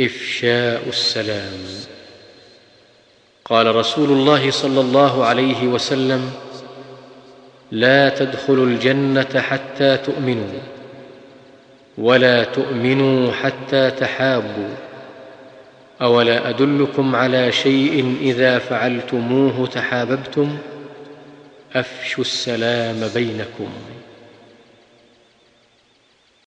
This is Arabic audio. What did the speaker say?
إفشاء السلام. قال رسول الله صلى الله عليه وسلم لا تدخلوا الجنة حتى تؤمنوا ولا تؤمنوا حتى تحابوا. أولا أدلكم على شيء إذا فعلتموه تحاببتم؟ أفشوا السلام بينكم.